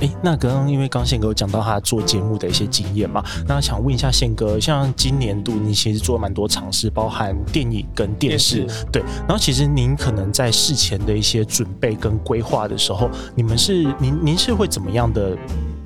哎，那刚刚因为刚宪哥有讲到他做节目的一些经验嘛，那想问一下宪哥，像今年度你其实做了蛮多尝试，包含电影跟电视，对。然后其实您可能在事前的一些准备跟规划的时候，你们是您您是会怎么样的？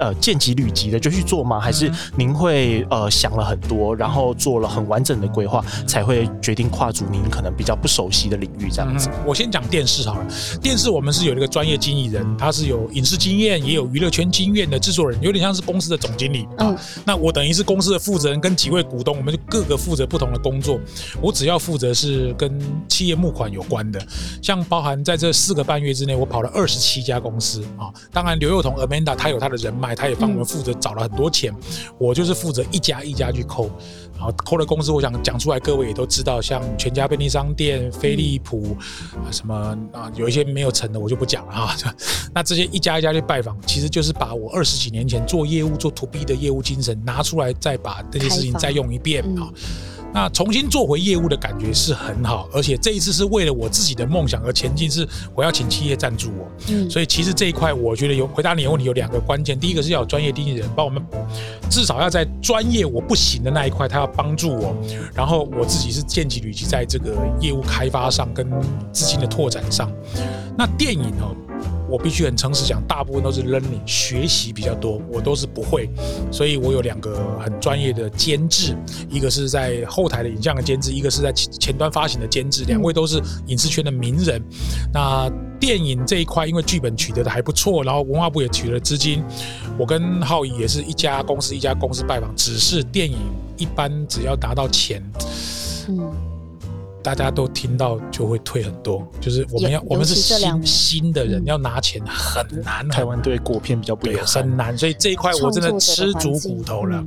呃，见机履机的就去做吗？还是您会呃想了很多，然后做了很完整的规划，才会决定跨足您可能比较不熟悉的领域这样子？我先讲电视好了，电视我们是有一个专业经理人，他是有影视经验，也有娱乐圈经验的制作人，有点像是公司的总经理啊。那我等于是公司的负责人，跟几位股东，我们就各个负责不同的工作。我只要负责是跟企业募款有关的，像包含在这四个半月之内，我跑了二十七家公司啊。当然，刘幼彤 Amanda 他有他的人脉。他也帮我们负责找了很多钱，我就是负责一家一家去抠，然后扣的公司，我想讲出来，各位也都知道，像全家便利商店、飞利浦啊，什么啊，有一些没有成的，我就不讲了哈。那这些一家一家去拜访，其实就是把我二十几年前做业务、做 to B 的业务精神拿出来，再把这些事情再用一遍啊。那重新做回业务的感觉是很好，而且这一次是为了我自己的梦想而前进，是我要请企业赞助我。嗯，所以其实这一块我觉得有回答你的问题有两个关键，第一个是要有专业经纪人帮我们，至少要在专业我不行的那一块，他要帮助我，然后我自己是建起履机在这个业务开发上跟资金的拓展上。那电影哦。我必须很诚实讲，大部分都是 learning 学习比较多，我都是不会，所以我有两个很专业的监制，一个是在后台的影像的监制，一个是在前端发行的监制，两位都是影视圈的名人。那电影这一块，因为剧本取得的还不错，然后文化部也取得了资金，我跟浩宇也是一家公司一家公司拜访，只是电影一般只要拿到钱，嗯。大家都听到就会退很多，就是我们要我们是新新的人要拿钱很难。台湾对国片比较不友善，很难，所以这一块我真的吃足骨头了。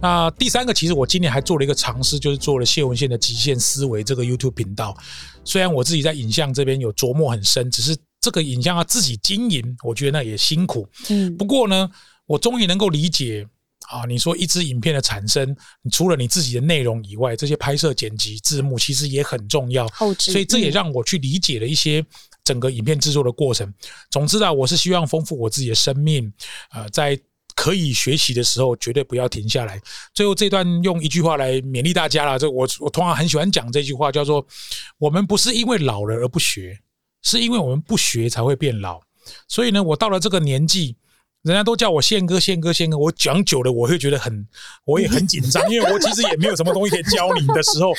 那第三个，其实我今年还做了一个尝试，就是做了谢文宪的极限思维这个 YouTube 频道。虽然我自己在影像这边有琢磨很深，只是这个影像要自己经营，我觉得那也辛苦。嗯，不过呢，我终于能够理解。啊，你说一支影片的产生，除了你自己的内容以外，这些拍摄、剪辑、字幕其实也很重要。所以这也让我去理解了一些整个影片制作的过程。总之啊，我是希望丰富我自己的生命。呃，在可以学习的时候，绝对不要停下来。最后这段用一句话来勉励大家了。这我我通常很喜欢讲这句话，叫做：我们不是因为老了而不学，是因为我们不学才会变老。所以呢，我到了这个年纪。人家都叫我宪哥，宪哥，宪哥。我讲久了，我会觉得很，我也很紧张，因为我其实也没有什么东西可以教你的时候，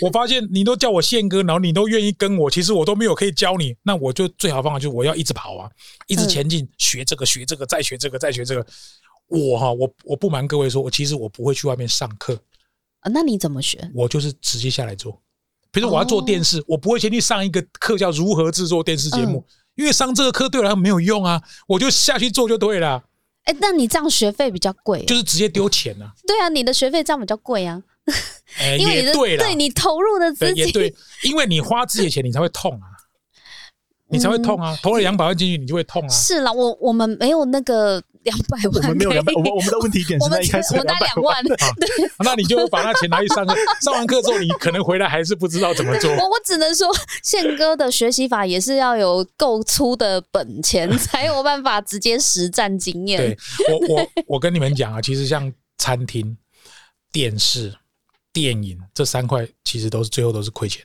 我发现你都叫我宪哥，然后你都愿意跟我，其实我都没有可以教你。那我就最好方法就是我要一直跑啊，一直前进，学这个，学这个，再学这个，再学这个。我哈，我我不瞒各位说，我其实我不会去外面上课啊。那你怎么学？我就是直接下来做。比如我要做电视，我不会先去上一个课，叫如何制作电视节目。因为上这个课对我来说没有用啊，我就下去做就对了。哎，那你这样学费比较贵，就是直接丢钱啊。对啊，你的学费这样比较贵啊。因为对对你投入的资金也对，因为你花自己的钱，你才会痛啊，你才会痛啊。投了两百万进去，你就会痛啊。是啦，我我们没有那个。两百万，我们没有两百，我们我们的问题点是在一开始两百万，对，那你就把那钱拿去上课，上完课之后，你可能回来还是不知道怎么做。我我只能说，宪哥的学习法也是要有够粗的本钱，才有办法直接实战经验。对我我我跟你们讲啊，其实像餐厅、电视、电影这三块，其实都是最后都是亏钱。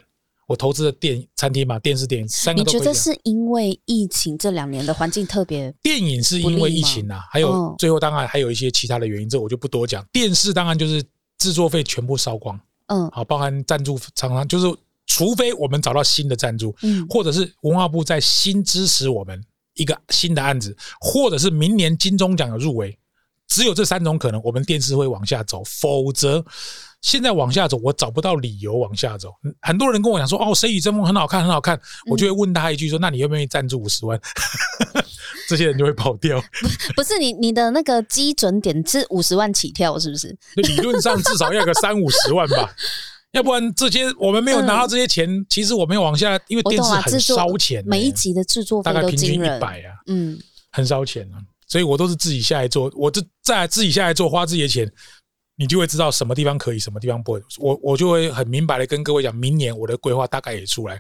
我投资的电餐厅嘛，电视、电影三个都。你觉得是因为疫情这两年的环境特别？电影是因为疫情啊，还有最后当然还有一些其他的原因，这我就不多讲。电视当然就是制作费全部烧光，嗯，好，包含赞助厂商就是，除非我们找到新的赞助，嗯，或者是文化部在新支持我们一个新的案子，或者是明年金钟奖的入围，只有这三种可能，我们电视会往下走，否则现在往下走，我找不到理由往下走。很多人跟我讲说：“哦，《谁与争锋》很好看，很好看。”我就会问他一句说：“那你愿不愿意赞助五十万？” 这些人就会跑掉。不是你你的那个基准点是五十万起跳，是不是？理论上至少要个三五十万吧，要不然这些我们没有拿到这些钱，其实我们往下，因为电视很烧钱，每一集的制作大概平均一百啊，嗯，很烧钱啊。所以我都是自己下来做，我这再自己下来做，花自己的钱，你就会知道什么地方可以，什么地方不会。我我就会很明白的跟各位讲，明年我的规划大概也出来，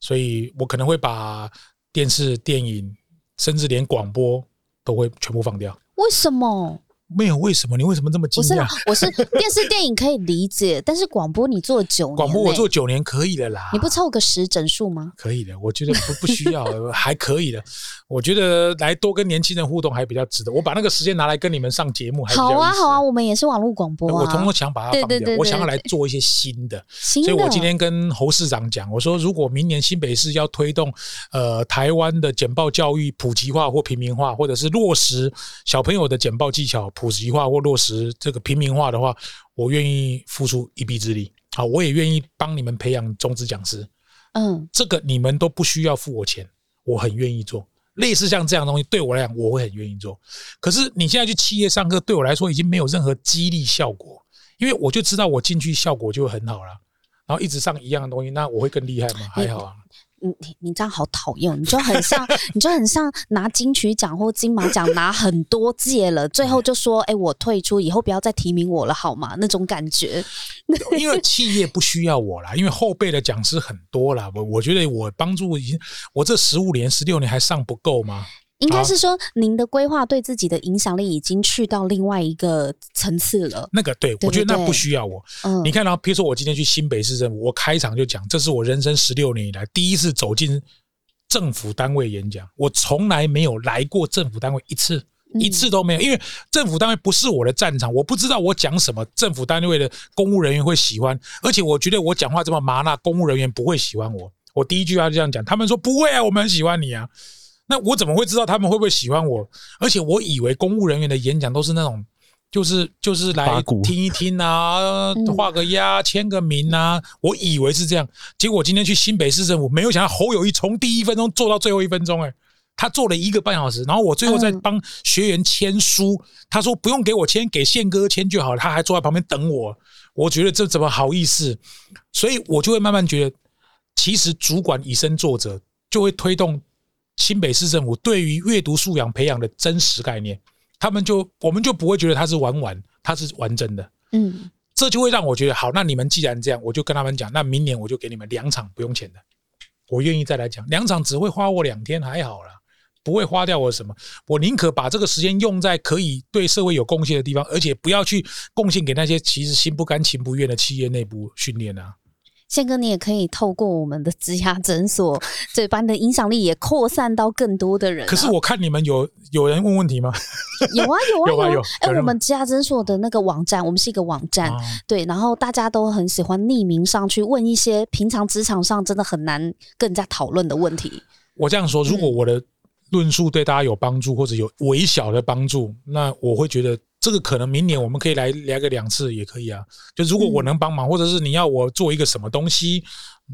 所以我可能会把电视、电影，甚至连广播都会全部放掉。为什么？没有为什么？你为什么这么惊讶？我是电视电影可以理解，但是广播你做九年，广播我做九年可以的啦。你不凑个十整数吗？可以的，我觉得不不需要，还可以的。我觉得来多跟年轻人互动还比较值得。我把那个时间拿来跟你们上节目还，好啊好啊，我们也是网络广播啊。我通通想把它放掉，我想要来做一些新的。所以我今天跟侯市长讲，我说如果明年新北市要推动呃台湾的简报教育普及化或平民化，或者是落实小朋友的简报技巧普及化或落实这个平民化的话，我愿意付出一臂之力。好，我也愿意帮你们培养中职讲师。嗯，这个你们都不需要付我钱，我很愿意做。类似像这样东西，对我来讲，我会很愿意做。可是你现在去企业上课，对我来说已经没有任何激励效果，因为我就知道我进去效果就很好了。然后一直上一样的东西，那我会更厉害吗？还好啊。你你你这样好讨厌，你就很像，你就很像拿金曲奖或金马奖拿很多届了，最后就说：“哎，我退出，以后不要再提名我了，好吗？”那种感觉。因为企业不需要我啦，因为后辈的讲师很多啦。我我觉得我帮助已经，我这十五年、十六年还上不够吗？应该是说，您的规划对自己的影响力已经去到另外一个层次了。那个，对我觉得那不需要我。嗯，你看到，比如说我今天去新北市政府，我开场就讲，这是我人生十六年以来第一次走进政府单位演讲。我从来没有来过政府单位一次，一次都没有，因为政府单位不是我的战场，我不知道我讲什么，政府单位的公务人员会喜欢，而且我觉得我讲话这么麻辣，公务人员不会喜欢我。我第一句话就这样讲，他们说不会啊，我们很喜欢你啊。那我怎么会知道他们会不会喜欢我？而且我以为公务人员的演讲都是那种，就是就是来听一听啊，画个押、签个名啊。我以为是这样，结果今天去新北市政府，没有想到侯友谊从第一分钟做到最后一分钟，哎，他做了一个半小时，然后我最后在帮学员签书，他说不用给我签，给宪哥签就好了，他还坐在旁边等我。我觉得这怎么好意思？所以我就会慢慢觉得，其实主管以身作则，就会推动。新北市政府对于阅读素养培养的真实概念，他们就我们就不会觉得他是玩玩，他是玩真的。嗯，这就会让我觉得好。那你们既然这样，我就跟他们讲，那明年我就给你们两场不用钱的，我愿意再来讲两场，只会花我两天，还好了，不会花掉我什么。我宁可把这个时间用在可以对社会有贡献的地方，而且不要去贡献给那些其实心不甘情不愿的企业内部训练啊。宪哥，你也可以透过我们的植牙诊所，这把你的影响力也扩散到更多的人。可是我看你们有有人问问题吗？有啊 有啊有！哎，我们植牙诊所的那个网站，我们是一个网站，对，然后大家都很喜欢匿名上去问一些平常职场上真的很难跟人家讨论的问题。我这样说，如果我的论述对大家有帮助，或者有微小的帮助，那我会觉得。这个可能明年我们可以来聊个两次也可以啊。就如果我能帮忙，或者是你要我做一个什么东西。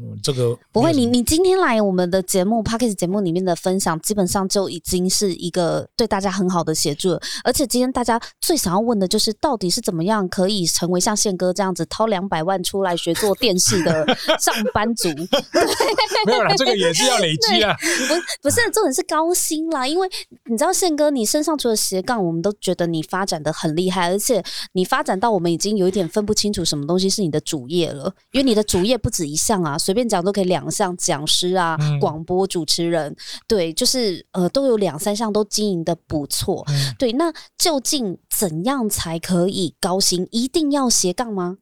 嗯，这个不会。你你今天来我们的节目 p a c k a g e 节目里面的分享，基本上就已经是一个对大家很好的协助。而且今天大家最想要问的就是，到底是怎么样可以成为像宪哥这样子掏两百万出来学做电视的上班族？没有啦，这个也是要累积啊。不不是，重点是高薪啦。因为你知道宪哥，你身上除了斜杠，我们都觉得你发展的很厉害，而且你发展到我们已经有一点分不清楚什么东西是你的主业了，因为你的主业不止一项啊。随便讲都可以两项讲师啊，广播主持人，对，就是呃，都有两三项都经营的不错。对，那究竟怎样才可以高薪？一定要斜杠吗？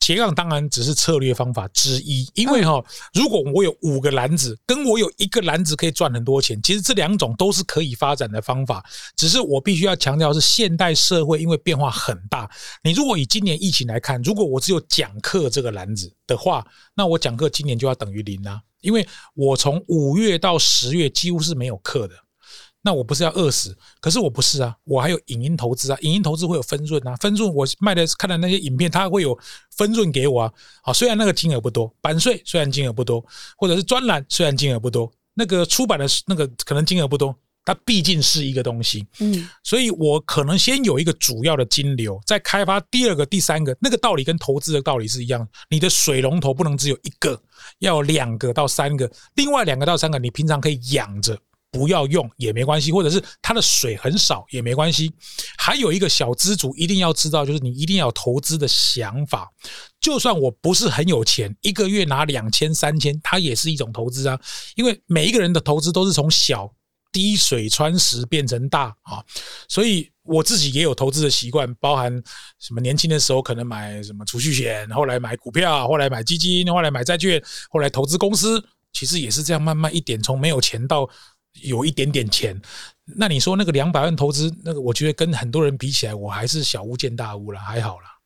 斜杠当然只是策略方法之一，因为哈，如果我有五个篮子，跟我有一个篮子可以赚很多钱，其实这两种都是可以发展的方法。只是我必须要强调是现代社会因为变化很大。你如果以今年疫情来看，如果我只有讲课这个篮子的话，那我讲课今年就要等于零啊，因为我从五月到十月几乎是没有课的。那我不是要饿死？可是我不是啊，我还有影音投资啊，影音投资会有分润啊，分润我卖的看的那些影片，它会有分润给我啊。好，虽然那个金额不多，版税虽然金额不多，或者是专栏虽然金额不多，那个出版的那个可能金额不多。它毕竟是一个东西，嗯，所以我可能先有一个主要的金流，再开发第二个、第三个。那个道理跟投资的道理是一样，你的水龙头不能只有一个，要两个到三个。另外两个到三个，你平常可以养着，不要用也没关系，或者是它的水很少也没关系。还有一个小资主一定要知道，就是你一定要有投资的想法。就算我不是很有钱，一个月拿两千、三千，它也是一种投资啊。因为每一个人的投资都是从小。滴水穿石变成大啊，所以我自己也有投资的习惯，包含什么年轻的时候可能买什么储蓄险，后来买股票，后来买基金，后来买债券，后来投资公司，其实也是这样慢慢一点从没有钱到有一点点钱。那你说那个两百万投资，那个我觉得跟很多人比起来，我还是小巫见大巫了，还好啦。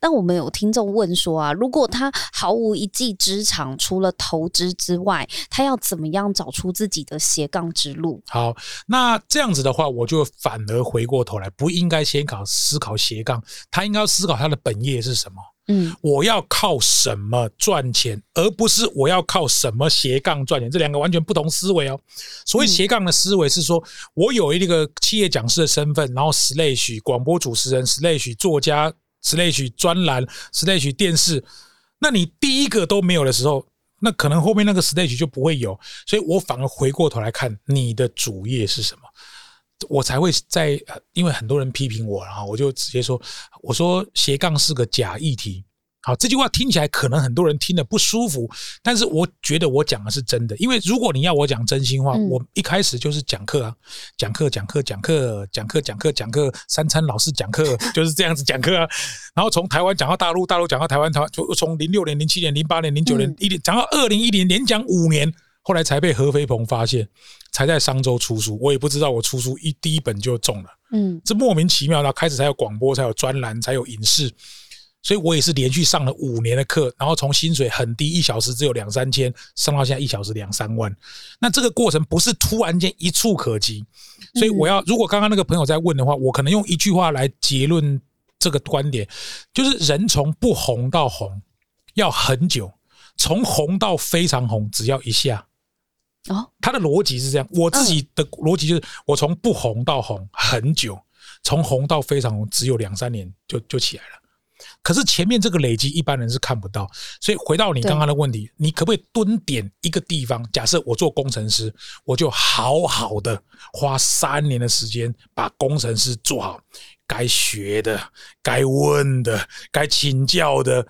但我们有听众问说啊，如果他毫无一技之长，除了投资之外，他要怎么样找出自己的斜杠之路？好，那这样子的话，我就反而回过头来，不应该先考思考斜杠，他应该要思考他的本业是什么。嗯，我要靠什么赚钱，而不是我要靠什么斜杠赚钱，这两个完全不同思维哦。所谓斜杠的思维是说，我有一个企业讲师的身份，然后 slash 广播主持人，slash 作家。Slash 专栏，Slash 电视，那你第一个都没有的时候，那可能后面那个 Slash 就不会有，所以我反而回过头来看你的主业是什么，我才会在，因为很多人批评我，然后我就直接说，我说斜杠是个假议题。好，这句话听起来可能很多人听得不舒服，但是我觉得我讲的是真的。因为如果你要我讲真心话，我一开始就是讲课啊，讲课讲课讲课讲课讲课讲课，三餐老师讲课 就是这样子讲课啊。然后从台湾讲到大陆，大陆讲到台湾，台湾就从零六年、零七年、零八年、零九年一连讲到二零一零，连讲五年，后来才被何飞鹏发现，才在商周出书。我也不知道我出书一第一本就中了，嗯，这莫名其妙。然后开始才有广播，才有专栏，才有影视。所以我也是连续上了五年的课，然后从薪水很低，一小时只有两三千，上到现在一小时两三万。那这个过程不是突然间一触可及，所以我要如果刚刚那个朋友在问的话，我可能用一句话来结论这个观点，就是人从不红到红要很久，从红到非常红只要一下。哦，他的逻辑是这样，我自己的逻辑就是我从不红到红很久，从红到非常红只有两三年就就起来了。可是前面这个累积一般人是看不到，所以回到你刚刚的问题，你可不可以蹲点一个地方？假设我做工程师，我就好好的花三年的时间把工程师做好，该学的、该问的、该请教的，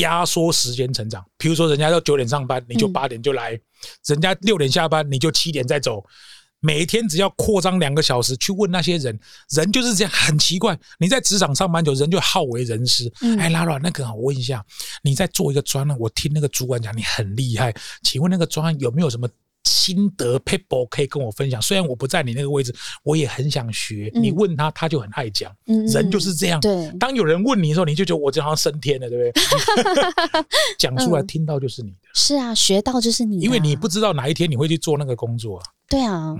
压缩时间成长。比如说，人家要九点上班，你就八点就来；人家六点下班，你就七点再走。每天只要扩张两个小时去问那些人，人就是这样很奇怪。你在职场上班久，人就好为人师。哎，拉拉，那个我问一下，你在做一个专案，我听那个主管讲你很厉害，请问那个专案有没有什么心得 paper 可以跟我分享？虽然我不在你那个位置，我也很想学。你问他，他就很爱讲。人就是这样。对，当有人问你的时候，你就觉得我就好像升天了，对不对？讲出来听到就是你的。是啊，学到就是你。因为你不知道哪一天你会去做那个工作啊。对啊，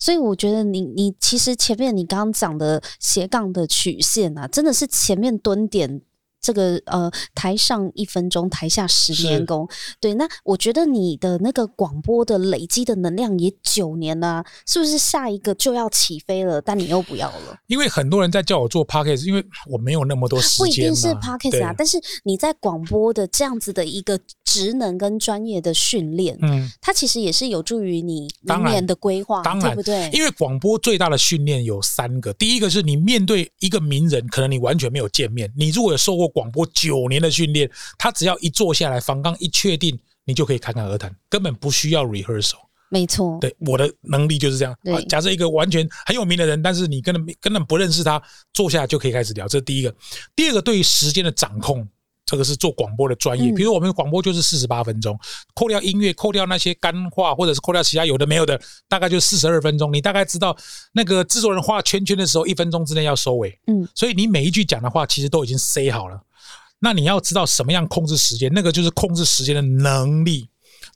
所以我觉得你你其实前面你刚刚讲的斜杠的曲线啊，真的是前面蹲点。这个呃，台上一分钟，台下十年功。对，那我觉得你的那个广播的累积的能量也九年了，是不是下一个就要起飞了？但你又不要了？因为很多人在叫我做 podcast，因为我没有那么多时间。不一定是 podcast 啊，但是你在广播的这样子的一个职能跟专业的训练，嗯，它其实也是有助于你明年的规划，对不对？因为广播最大的训练有三个，第一个是你面对一个名人，可能你完全没有见面，你如果有受过。广播九年的训练，他只要一坐下来，房刚一确定，你就可以侃侃而谈，根本不需要 rehearsal。没错，对我的能力就是这样。假设一个完全很有名的人，但是你根本根本不认识他，坐下就可以开始聊。这是第一个。第二个，对于时间的掌控。这个是做广播的专业，比如我们广播就是四十八分钟，扣掉音乐，扣掉那些干话，或者是扣掉其他有的没有的，大概就四十二分钟。你大概知道那个制作人画圈圈的时候，一分钟之内要收尾。嗯，所以你每一句讲的话其实都已经塞好了。那你要知道什么样控制时间，那个就是控制时间的能力。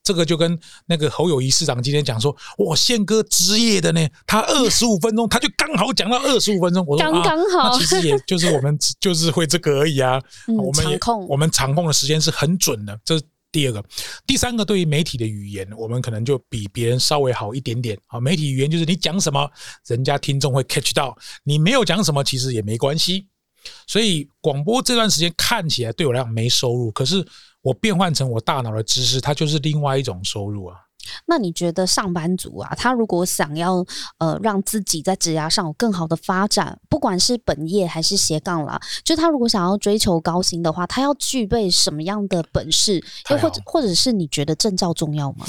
这个就跟那个侯友谊市长今天讲说，我，宪哥职业的呢，他二十五分钟，他就刚好讲到二十五分钟。我说刚刚好，其实也就是我们就是会这个而已啊。我们控，我们场控的时间是很准的。这是第二个，第三个，对于媒体的语言，我们可能就比别人稍微好一点点啊。媒体语言就是你讲什么，人家听众会 catch 到；你没有讲什么，其实也没关系。所以广播这段时间看起来对我来讲没收入，可是我变换成我大脑的知识，它就是另外一种收入啊。那你觉得上班族啊，他如果想要呃让自己在职涯上有更好的发展，不管是本业还是斜杠啦，就他如果想要追求高薪的话，他要具备什么样的本事？又或者或者是你觉得证照重要吗？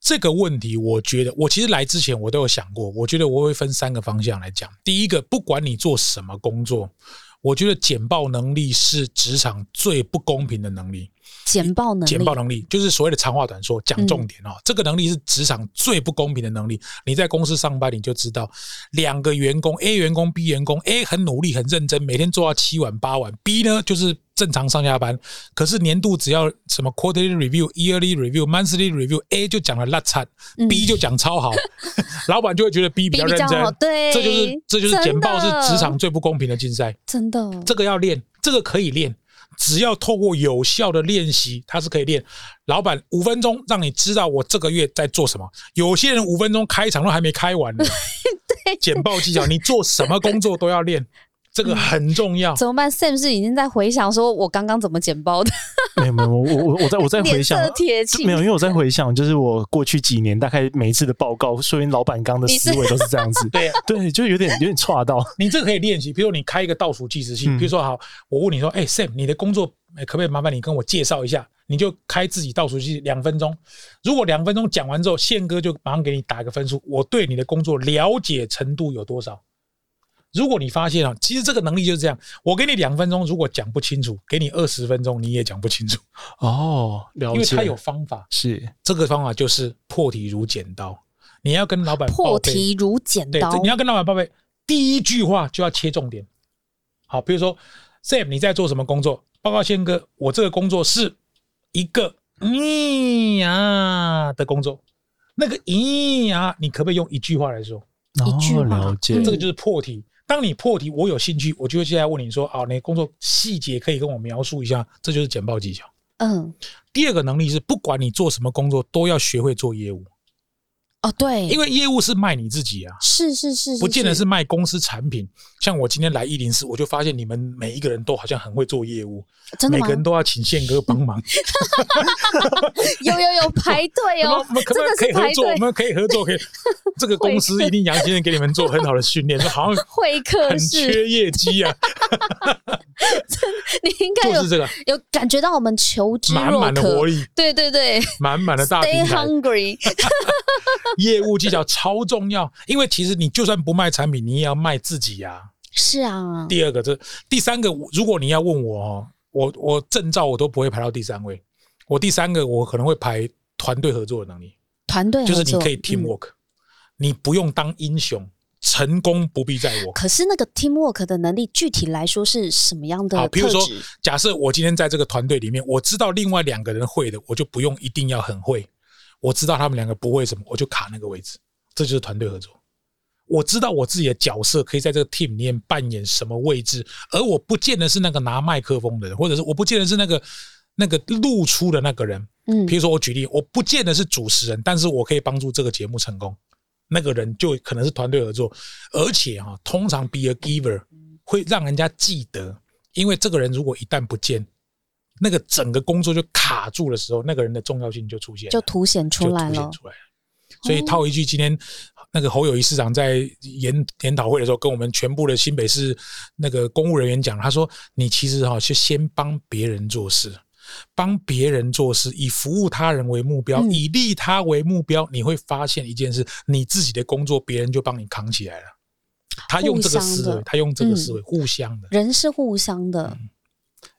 这个问题，我觉得我其实来之前我都有想过，我觉得我会分三个方向来讲。第一个，不管你做什么工作。我觉得简报能力是职场最不公平的能力。简报能力，简报能力就是所谓的长话短说，讲重点哦。这个能力是职场最不公平的能力。你在公司上班，你就知道，两个员工 A 员工 B 员工 A 很努力很认真，每天做到七晚八晚，B 呢就是正常上下班。可是年度只要什么 quarterly review、yearly review、monthly review，A 就讲了烂惨，B 就讲超好，老板就会觉得 B 比较认真。对，这就是这就是简报是职场最不公平的竞赛。真的，这个要练，这个可以练。只要透过有效的练习，它是可以练。老板五分钟让你知道我这个月在做什么。有些人五分钟开场都还没开完呢。对，简报技巧，你做什么工作都要练。这个很重要，怎么办？Sam 是已经在回想，说我刚刚怎么剪包的？没有没有，我我我在我在回想，没有，因为我在回想，就是我过去几年大概每一次的报告，说明老板刚的思维都是这样子。对对，就有点有点差到。你这个可以练习，比如你开一个倒数计时器，比如说好，我问你说，哎，Sam，你的工作可不可以麻烦你跟我介绍一下？你就开自己倒数计两分钟，如果两分钟讲完之后，宪哥就马上给你打一个分数，我对你的工作了解程度有多少？如果你发现啊，其实这个能力就是这样，我给你两分钟，如果讲不清楚，给你二十分钟你也讲不清楚哦。了解，因为他有方法，是这个方法就是破题如剪刀。你要跟老板破题如剪刀，对你要跟老板报备，第一句话就要切重点。好，比如说 Sam，你在做什么工作？报告宪哥，我这个工作是一个咿呀的工作。那个咿呀，你可不可以用一句话来说？一句话，了解，这个就是破题。当你破题，我有兴趣，我就会现在问你说：“啊，你工作细节可以跟我描述一下？”这就是简报技巧。嗯，第二个能力是，不管你做什么工作，都要学会做业务。哦，对，因为业务是卖你自己啊，是是是，不见得是卖公司产品。像我今天来一零四，我就发现你们每一个人都好像很会做业务，真的每个人都要请宪哥帮忙。有有有排队哦，我们可不可以合作？我们可以合作，可以。这个公司一定杨先生给你们做很好的训练，好像会客很缺业绩啊。你应该就是这个，有感觉到我们求知满满的活力，对对对，满满的大平台。业务技巧超重要，因为其实你就算不卖产品，你也要卖自己呀。是啊。第二个，这第三个，如果你要问我哦，我我证照我都不会排到第三位。我第三个，我可能会排团队合作的能力。团队就是你可以 team work，你不用当英雄，成功不必在我。可是那个 team work 的能力，具体来说是什么样的？好，比如说，假设我今天在这个团队里面，我知道另外两个人会的，我就不用一定要很会。我知道他们两个不会什么，我就卡那个位置，这就是团队合作。我知道我自己的角色可以在这个 team 里面扮演什么位置，而我不见得是那个拿麦克风的人，或者是我不见得是那个那个露出的那个人。嗯，比如说我举例，我不见得是主持人，但是我可以帮助这个节目成功。那个人就可能是团队合作，而且哈，通常 be a giver 会让人家记得，因为这个人如果一旦不见。那个整个工作就卡住的时候，那个人的重要性就出现，就凸显出来了。所以套一句，今天那个侯友谊市长在研研讨会的时候，跟我们全部的新北市那个公务人员讲，他说：“你其实哈，就先帮别人做事，帮别人做事，以服务他人为目标，以利他为目标，你会发现一件事，你自己的工作别人就帮你扛起来了。他用这个思维，他用这个思维，互相的。人是互相的。”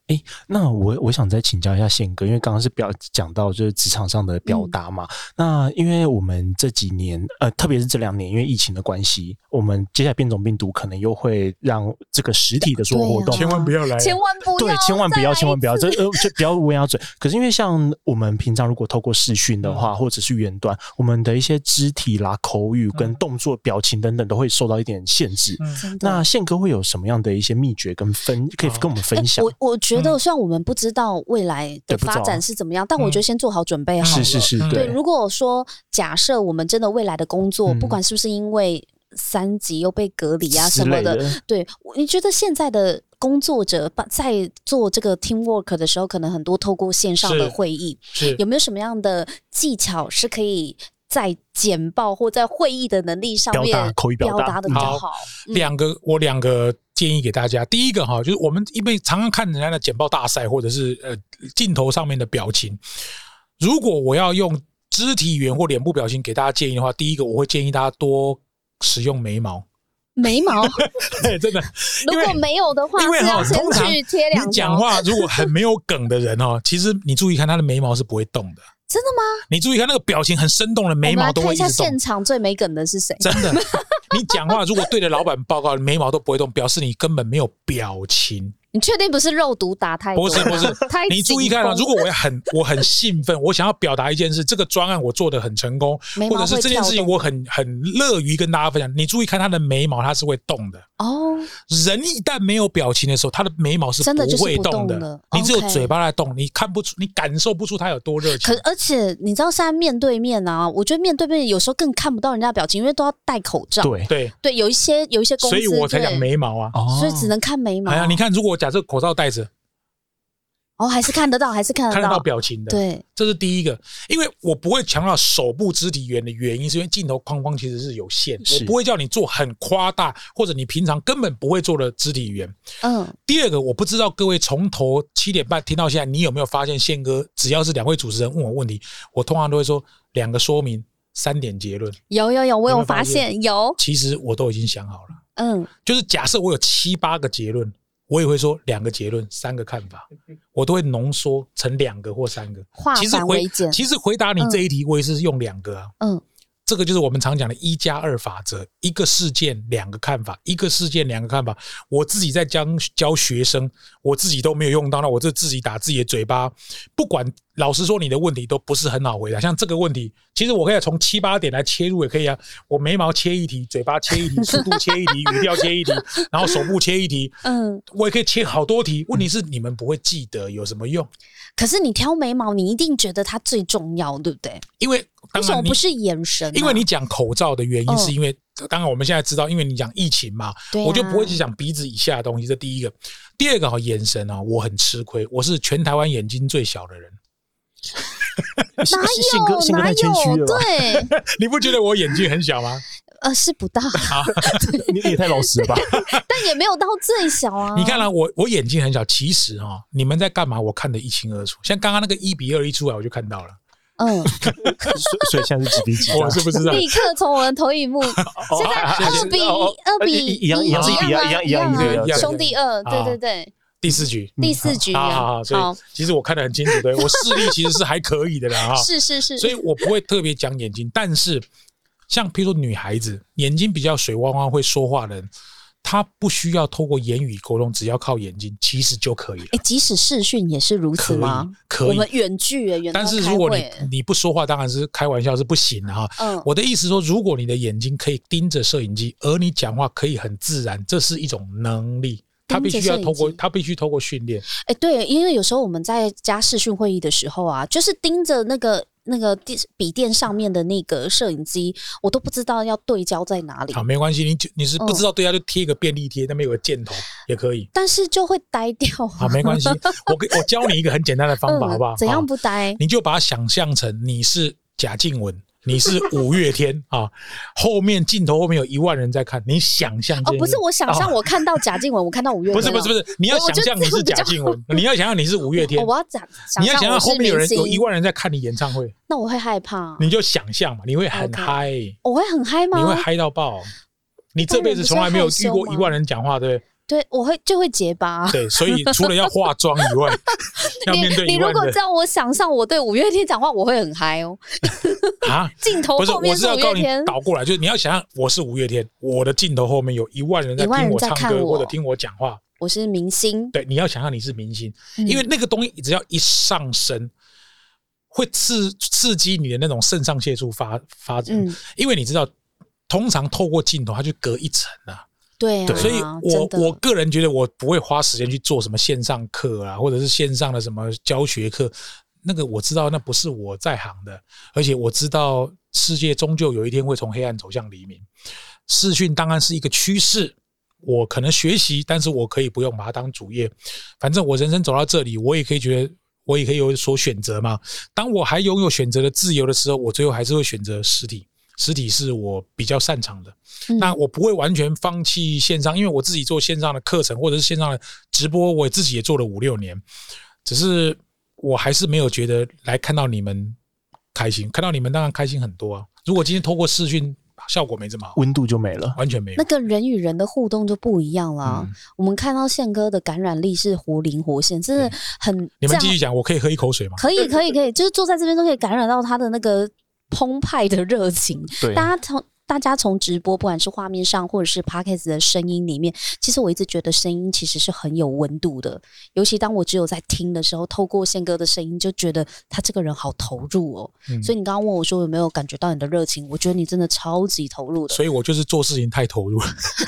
哎，那我我想再请教一下宪哥，因为刚刚是表讲到就是职场上的表达嘛。那因为我们这几年，呃，特别是这两年，因为疫情的关系，我们接下来变种病毒可能又会让这个实体的所有活动，千万不要来，千万不要，对，千万不要，千万不要，这呃，就不要乌鸦嘴。可是因为像我们平常如果透过视讯的话，或者是远端，我们的一些肢体啦、口语跟动作、表情等等，都会受到一点限制。那宪哥会有什么样的一些秘诀跟分，可以跟我们分享？我我觉得，虽然我们不知道未来的发展是怎么样，但我觉得先做好准备好了。是是是，对。如果说假设我们真的未来的工作，不管是不是因为三级又被隔离啊什么的，对，你觉得现在的工作者在做这个 team work 的时候，可能很多透过线上的会议，是有没有什么样的技巧是可以在简报或在会议的能力上面表达的比较好？两个，我两个。建议给大家，第一个哈，就是我们因为常常看人家的简报大赛，或者是呃镜头上面的表情。如果我要用肢体语言或脸部表情给大家建议的话，第一个我会建议大家多使用眉毛。眉毛 对？真的？如果没有的话，因为哈，通常你讲话 如果很没有梗的人哦，其实你注意看他的眉毛是不会动的。真的吗？你注意看那个表情很生动的眉毛都会一直动。现场最没梗的是谁？真的，你讲话如果对着老板报告，眉毛都不会动，表示你根本没有表情。你确定不是肉毒打太多？不是不是，你注意看啊！如果我很我很兴奋，我想要表达一件事，这个专案我做的很成功，或者是这件事情我很很乐于跟大家分享。你注意看他的眉毛，它是会动的哦。人一旦没有表情的时候，他的眉毛是不会动的。你只有嘴巴在动，你看不出，你感受不出他有多热情。可而且你知道，现在面对面啊，我觉得面对面有时候更看不到人家表情，因为都要戴口罩。对对对，有一些有一些公司，所以我才讲眉毛啊，所以只能看眉毛。哎呀，你看，如果假设口罩戴着。哦，还是看得到，还是看得到看得到表情的。对，这是第一个。因为我不会强调手部肢体语言的原因，是因为镜头框框其实是有限，我不会叫你做很夸大或者你平常根本不会做的肢体语言。嗯。第二个，我不知道各位从头七点半听到现在，你有没有发现宪哥只要是两位主持人问我问题，我通常都会说两个说明，三点结论。有有有，我有发现有。其实我都已经想好了。嗯。就是假设我有七八个结论。我也会说两个结论，三个看法，我都会浓缩成两个或三个。其实回其实回答你这一题，我也是用两个啊。嗯。这个就是我们常讲的“一加二法则”，一个事件两个看法，一个事件两个看法。我自己在教教学生，我自己都没有用到，那我就自己打自己的嘴巴。不管老实说，你的问题都不是很好回答。像这个问题，其实我可以从七八点来切入也可以啊。我眉毛切一题，嘴巴切一题，速度切一题，语调切一题，然后手部切一题。嗯，我也可以切好多题。问题是你们不会记得有什么用？可是你挑眉毛，你一定觉得它最重要，对不对？因为为什么不是眼神？因为你讲口罩的原因，是因为当然我们现在知道，因为你讲疫情嘛，我就不会去讲鼻子以下的东西。这第一个，第二个哈，眼神啊，我很吃亏，我是全台湾眼睛最小的人。哪有哪有？对，你不觉得我眼睛很小吗？呃，是不大，你也太老实了吧？但也没有到最小啊。你看了我，我眼睛很小，其实哈，你们在干嘛？我看得一清二楚。像刚刚那个一比二一出来，我就看到了。嗯，所以现在是几比几？我是不知道。立刻从我的投影幕，现在二比二比一样一样一样一样一样一样兄弟二，对对对。第四局，第四局，好好好。所以其实我看得很清楚，对 我视力其实是还可以的啦。哈，是是是。所以我不会特别讲眼睛，但是。像譬如说女孩子眼睛比较水汪汪会说话的人，她不需要透过言语沟通，只要靠眼睛其实就可以了。哎，即使视讯也是如此吗？可以，我们远距远。但是如果你你不说话，当然是开玩笑是不行的哈。嗯，我的意思说，如果你的眼睛可以盯着摄影机，而你讲话可以很自然，这是一种能力。他必须要透过他必须透过训练。哎，对，因为有时候我们在加视讯会议的时候啊，就是盯着那个。那个电笔电上面的那个摄影机，我都不知道要对焦在哪里。好，没关系，你你是不知道对焦就贴一个便利贴，那边有个箭头也可以。但是就会呆掉。好，没关系，我给我教你一个很简单的方法，好不好？怎样不呆？你就把它想象成你是贾静雯。你是五月天 啊，后面镜头后面有一万人在看，你想象哦，不是我想象，我看到贾静雯，我看到五月天，不是不是不是，你要想象你是贾静雯，你要想象你是五月天，我要讲，你要想象后面有人有一万人在看你演唱会，那我会害怕，你就想象嘛，你会很嗨，我会很嗨吗？你会嗨到爆，你这辈子从来没有遇过一万人讲话，对不对？对，我会就会结巴。对，所以除了要化妆以外，要面对你如果叫我想象我对五月天讲话，我会很嗨哦。啊，镜头不是，我后面是要告诉你月天，倒过来，就是你要想象我是五月天，我的镜头后面有一万人在一万人听我唱歌我或者听我讲话。我是明星。对，你要想象你是明星，嗯因为那个东西只要一上升，会刺刺激你的那种肾上腺素发发展。嗯，因为你知道，通常透过镜头，它就隔一层啊。对啊，所以我真的我个人觉得，我不会花时间去做什么线上课啊，或者是线上的什么教学课。那个我知道，那不是我在行的，而且我知道世界终究有一天会从黑暗走向黎明。视讯当然是一个趋势，我可能学习，但是我可以不用把它当主业。反正我人生走到这里，我也可以觉得，我也可以有所选择嘛。当我还拥有选择的自由的时候，我最后还是会选择实体。实体是我比较擅长的，嗯那我不会完全放弃线上，因为我自己做线上的课程或者是线上的直播，我自己也做了五六年，只是我还是没有觉得来看到你们开心，看到你们当然开心很多啊。如果今天透过视讯，效果没这么好，温度就没了。完全没有那。个人与人的互动就不一样了。嗯我们看到宪哥的感染力是活灵活现，真的很你们继续讲，我可以喝一口水吗？可以，可以，可以，就是坐在这边都可以感染到他的那个澎湃的热情。对，大家从大家从直播，不管是画面上或者是 podcast 的声音里面，其实我一直觉得声音其实是很有温度的。尤其当我只有在听的时候，透过宪哥的声音，就觉得他这个人好投入哦。嗯所以你刚刚问我说有没有感觉到你的热情，我觉得你真的超级投入的。所以我就是做事情太投入了，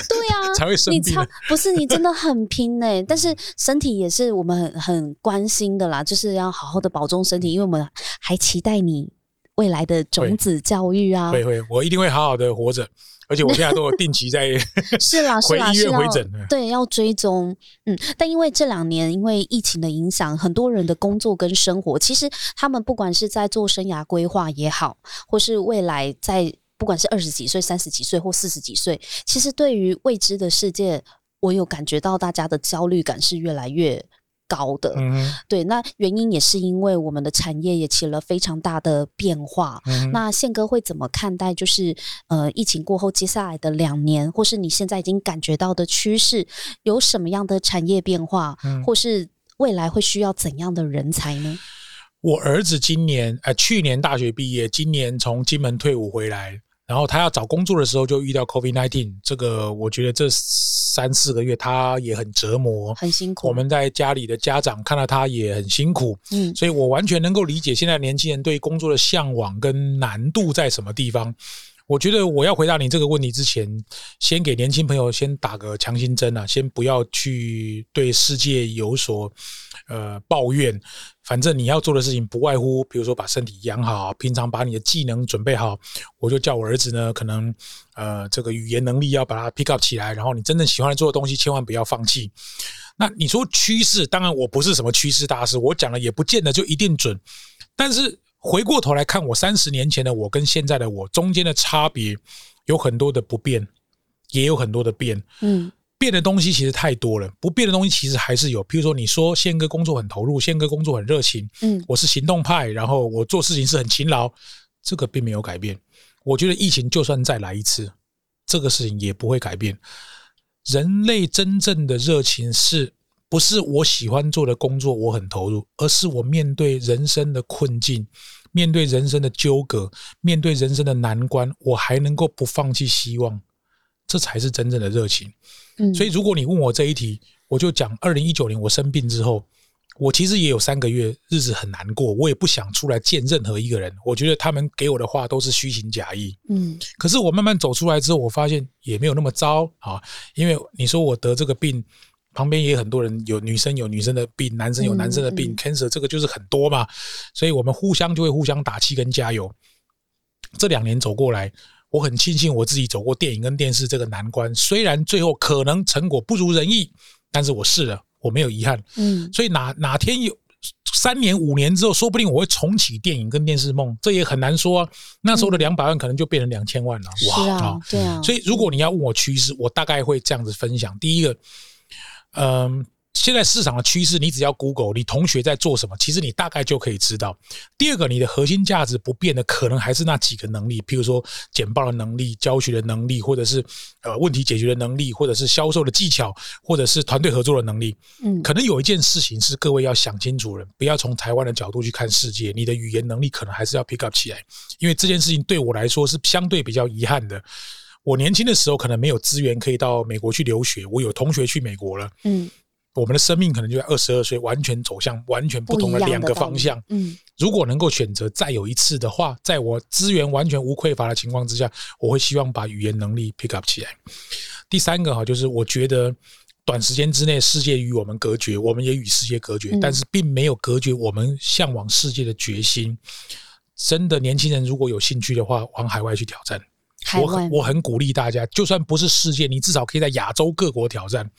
对啊，才会生你超。不是你真的很拼呢、但是身体也是我们很很关心的啦，就是要好好的保重身体，因为我们还期待你未来的种子教育啊。会会，我一定会好好的活着，而且我现在都有定期在 是啦，是医是回诊。对，要追踪，嗯，但因为这两年因为疫情的影响，很多人的工作跟生活，其实他们不管是在做生涯规划也好，或是未来在不管是二十几岁、三十几岁或四十几岁，其实对于未知的世界，我有感觉到大家的焦虑感是越来越高的。嗯对，那原因也是因为我们的产业也起了非常大的变化。嗯，那宪哥会怎么看待？就是呃，疫情过后接下来的两年，或是你现在已经感觉到的趋势，有什么样的产业变化，嗯或是未来会需要怎样的人才呢？我儿子今年呃去年大学毕业，今年从金门退伍回来，然后他要找工作的时候就遇到 COVID nineteen，这个我觉得这三四个月他也很折磨。很辛苦。我们在家里的家长看到他也很辛苦，嗯所以我完全能够理解现在年轻人对工作的向往跟难度在什么地方。我觉得我要回答你这个问题之前，先给年轻朋友先打个强心针啊，先不要去对世界有所呃抱怨。反正你要做的事情不外乎，比如说把身体养好，平常把你的技能准备好。我就叫我儿子呢，可能呃这个语言能力要把它 pick up 起来，然后你真正喜欢做的东西，千万不要放弃。那你说趋势，当然我不是什么趋势大师，我讲的也不见得就一定准。但是回过头来看，我三十年前的我跟现在的我中间的差别有很多的不变，也有很多的变。嗯变的东西其实太多了，不变的东西其实还是有。比如说，你说宪哥工作很投入，宪哥工作很热情，嗯我是行动派，然后我做事情是很勤劳，这个并没有改变。我觉得疫情就算再来一次，这个事情也不会改变。人类真正的热情是不是我喜欢做的工作我很投入，而是我面对人生的困境，面对人生的纠葛，面对人生的难关，我还能够不放弃希望，这才是真正的热情。嗯，所以，如果你问我这一题，我就讲二零一九年我生病之后，我其实也有三个月日子很难过，我也不想出来见任何一个人。我觉得他们给我的话都是虚情假意。嗯可是我慢慢走出来之后，我发现也没有那么糟啊。因为你说我得这个病，旁边也有很多人有女生有女生的病，男生有男生的病、嗯嗯 c a n c e r 这个就是很多嘛，所以我们互相就会互相打气跟加油。这两年走过来，我很庆幸我自己走过电影跟电视这个难关，虽然最后可能成果不如人意，但是我试了，我没有遗憾。嗯所以哪哪天有三年五年之后，说不定我会重启电影跟电视梦，这也很难说啊。那时候的两百万可能就变成两千万了，是哇！啊，对啊，所以如果你要问我趋势，我大概会这样子分享：第一个，嗯，现在市场的趋势，你只要 Google，你同学在做什么，其实你大概就可以知道。第二个，你的核心价值不变的，可能还是那几个能力，譬如说简报的能力、教学的能力，或者是呃问题解决的能力，或者是销售的技巧，或者是团队合作的能力。嗯，可能有一件事情是各位要想清楚了，不要从台湾的角度去看世界，你的语言能力可能还是要 pick up 起来，因为这件事情对我来说是相对比较遗憾的。我年轻的时候可能没有资源可以到美国去留学，我有同学去美国了。嗯。我们的生命可能就在二十二岁，完全走向完全不同的两个方向。嗯，如果能够选择再有一次的话，在我资源完全无匮乏的情况之下，我会希望把语言能力 pick up 起来。第三个哈，就是我觉得短时间之内世界与我们隔绝，我们也与世界隔绝，但是并没有隔绝我们向往世界的决心。真的，年轻人如果有兴趣的话，往海外去挑战。我很我很鼓励大家，就算不是世界，你至少可以在亚洲各国挑战。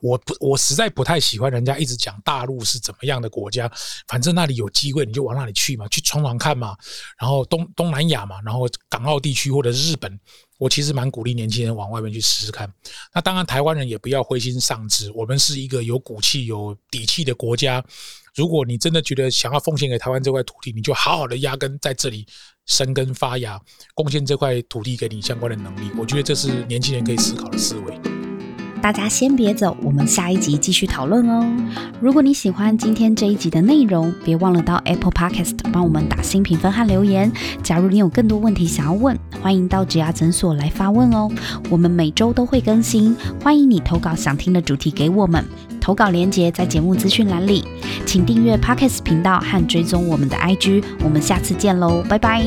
我不，我实在不太喜欢人家一直讲大陆是怎么样的国家，反正那里有机会你就往那里去嘛，去闯闯看嘛。然后东东南亚嘛，然后港澳地区或者日本，我其实蛮鼓励年轻人往外面去试试看。那当然，台湾人也不要灰心丧志，我们是一个有骨气、有底气的国家。如果你真的觉得想要奉献给台湾这块土地，你就好好的压根在这里生根发芽，贡献这块土地给你相关的能力。我觉得这是年轻人可以思考的思维。大家先别走，我们下一集继续讨论哦。如果你喜欢今天这一集的内容，别忘了到 Apple Podcast 帮我们打新评分和留言。假如你有更多问题想要问，欢迎到植牙诊所来发问哦。我们每周都会更新，欢迎你投稿想听的主题给我们。投稿链接在节目资讯栏里，请订阅 Podcast 频道和追踪我们的 IG。我们下次见喽，拜拜。